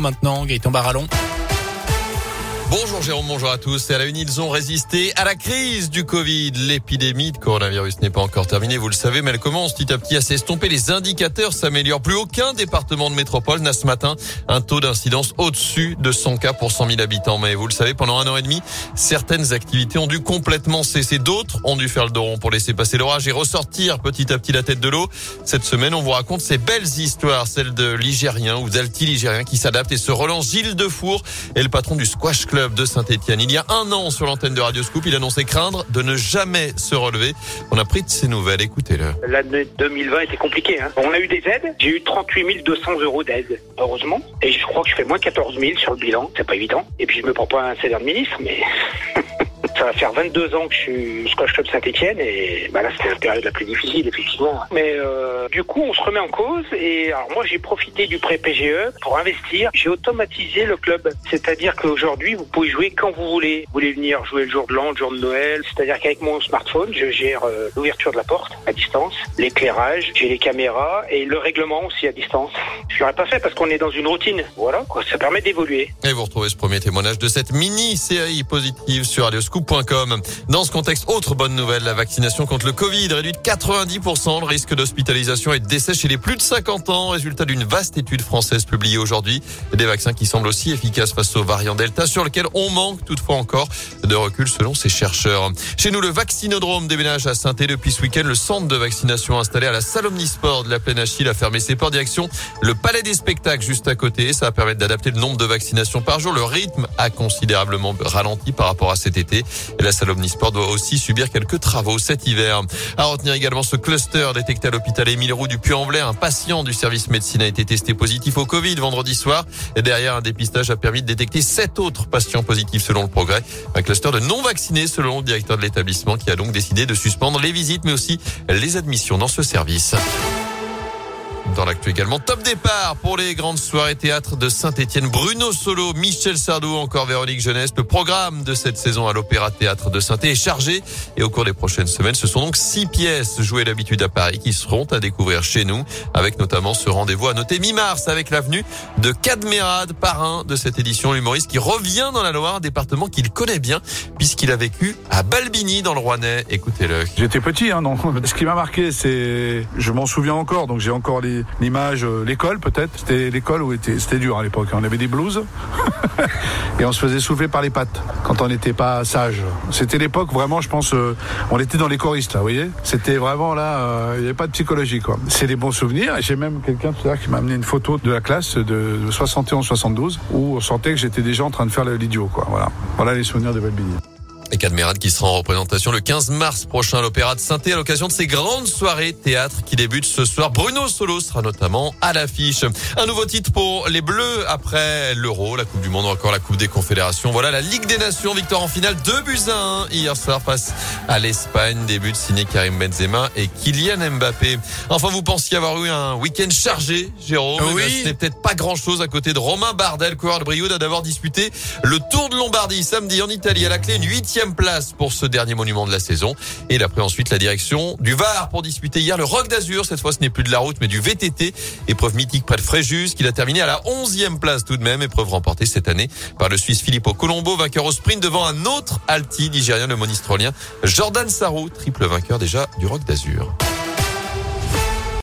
maintenant, Gaëtan Barallon. Bonjour Jérôme, bonjour à tous. Et à la une, ils ont résisté à la crise du Covid. L'épidémie de coronavirus n'est pas encore terminée, vous le savez, mais elle commence petit à petit à s'estomper. Les indicateurs s'améliorent. Plus aucun département de métropole n'a ce matin un taux d'incidence au-dessus de 100 cas pour 100 000 habitants. Mais vous le savez, pendant un an et demi, certaines activités ont dû complètement cesser. D'autres ont dû faire le dos rond pour laisser passer l'orage et ressortir petit à petit la tête de l'eau. Cette semaine, on vous raconte ces belles histoires, celles de Ligérien ou d'Alti-Ligérien qui s'adaptent et se relancent. Gilles Defour est le patron du Squash Club de Saint-Etienne. Il y a un an, sur l'antenne de Radio Scoop, il annonçait craindre de ne jamais se relever. On a pris de ses nouvelles. Écoutez-le. L'année 2020 était compliquée. Hein. On a eu des aides. J'ai eu 38 200 euros d'aide, heureusement. Et je crois que je fais moins 14 000 sur le bilan. C'est pas évident. Et puis je me prends pas un salaire de ministre, mais Ça va faire 22 ans que je suis Squash Club Saint-Etienne et bah là c'était la période la plus difficile effectivement. Mais euh, du coup on se remet en cause et alors moi j'ai profité du prêt PGE pour investir. J'ai automatisé le club, c'est-à-dire qu'aujourd'hui vous pouvez jouer quand vous voulez. Vous voulez venir jouer le jour de l'an, le jour de Noël, c'est-à-dire qu'avec mon smartphone je gère euh, l'ouverture de la porte à distance, l'éclairage, j'ai les caméras et le règlement aussi à distance. Je l'aurais pas fait parce qu'on est dans une routine. Voilà quoi, ça permet d'évoluer. Et vous retrouvez ce premier témoignage de cette mini série positive sur dans ce contexte, autre bonne nouvelle, la vaccination contre le Covid réduit de 90% le risque d'hospitalisation et de décès chez les plus de 50 ans, résultat d'une vaste étude française publiée aujourd'hui. Des vaccins qui semblent aussi efficaces face aux variants Delta, sur lesquels on manque toutefois encore de recul selon ces chercheurs. Chez nous, le vaccinodrome déménage à saint depuis ce week-end. Le centre de vaccination installé à la salle Omnisport de la Plaine Achille a fermé ses portes direction le Palais des Spectacles juste à côté. Ça va permettre d'adapter le nombre de vaccinations par jour. Le rythme a considérablement ralenti par rapport à cet été. Et la salle Omnisport doit aussi subir quelques travaux cet hiver. À retenir également ce cluster détecté à l'hôpital Émile Roux du Puy-en-Velay. Un patient du service médecine a été testé positif au Covid vendredi soir. Et derrière, un dépistage a permis de détecter sept autres patients positifs selon le progrès. Un cluster de non vaccinés selon le directeur de l'établissement qui a donc décidé de suspendre les visites mais aussi les admissions dans ce service. Dans l'actu également, top départ pour les grandes soirées théâtre de Saint-Etienne. Bruno Solo, Michel Sardou, encore Véronique Jeunesse. Le programme de cette saison à l'Opéra Théâtre de saint est chargé. Et au cours des prochaines semaines, ce sont donc six pièces jouées d'habitude à Paris qui seront à découvrir chez nous. Avec notamment ce rendez-vous à noter mi-mars avec l'avenue de Cadmerade, parrain de cette édition. L'humoriste qui revient dans la Loire, département qu'il connaît bien puisqu'il a vécu à Balbini dans le Rouennais. Écoutez-le. J'étais petit, hein, non. Ce qui m'a marqué, c'est, je m'en souviens encore, donc j'ai encore les l'image, euh, l'école peut-être. C'était l'école où c'était dur à l'époque. On avait des blouses et on se faisait souffler par les pattes quand on n'était pas sage. C'était l'époque vraiment, je pense, euh, on était dans les choristes vous voyez. C'était vraiment là, euh, il n'y avait pas de psychologie quoi. C'est des bons souvenirs. J'ai même quelqu'un tout à qui m'a amené une photo de la classe de 71-72 où on sentait que j'étais déjà en train de faire l'idiot quoi. Voilà, voilà les souvenirs de Belbini. Cadmerade qui sera en représentation le 15 mars prochain à l'Opéra de saint à l'occasion de ces grandes soirées théâtre qui débutent ce soir. Bruno Solo sera notamment à l'affiche. Un nouveau titre pour les Bleus après l'Euro, la Coupe du Monde ou encore la Coupe des Confédérations. Voilà la Ligue des Nations, victoire en finale 2 buts à 1 hier soir face à l'Espagne. Début de signé Karim Benzema et Kylian Mbappé. Enfin, vous pensiez avoir eu un week-end chargé, Jérôme. Oui. Ce n'est peut-être pas grand-chose à côté de Romain Bardel, coureur de Brio, d'avoir disputé le Tour de Lombardie samedi en Italie à la clé, une huitième place pour ce dernier monument de la saison. Et il a pris ensuite la direction du Var pour disputer hier le Rock d'Azur. Cette fois, ce n'est plus de la route, mais du VTT. Épreuve mythique près de Fréjus, qu'il a terminé à la 11e place tout de même. Épreuve remportée cette année par le Suisse Filippo Colombo, vainqueur au sprint devant un autre alti nigérien, le monistrolien Jordan Sarou, triple vainqueur déjà du Rock d'Azur.